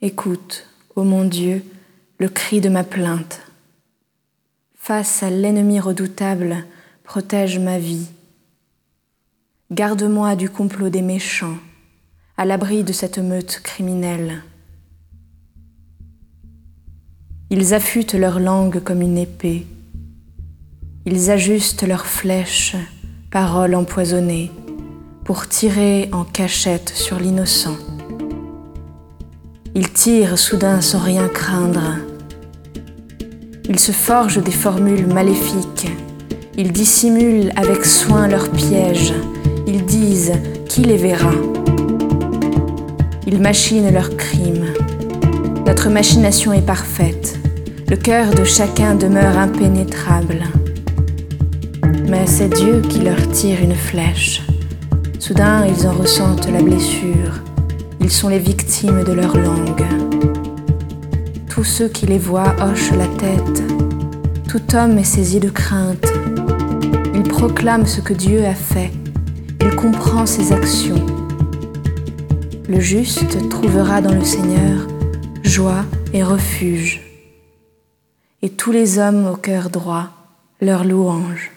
Écoute, ô mon Dieu, le cri de ma plainte. Face à l'ennemi redoutable, protège ma vie. Garde-moi du complot des méchants, à l'abri de cette meute criminelle. Ils affûtent leur langue comme une épée. Ils ajustent leurs flèches, paroles empoisonnées, pour tirer en cachette sur l'innocent. Ils tirent soudain sans rien craindre. Ils se forgent des formules maléfiques. Ils dissimulent avec soin leurs pièges. Ils disent qui les verra. Ils machinent leurs crimes. Notre machination est parfaite. Le cœur de chacun demeure impénétrable. Mais c'est Dieu qui leur tire une flèche. Soudain, ils en ressentent la blessure. Ils sont les victimes de leur langue. Tous ceux qui les voient hochent la tête. Tout homme est saisi de crainte. Il proclame ce que Dieu a fait. Il comprend ses actions. Le juste trouvera dans le Seigneur joie et refuge. Et tous les hommes au cœur droit leur louange.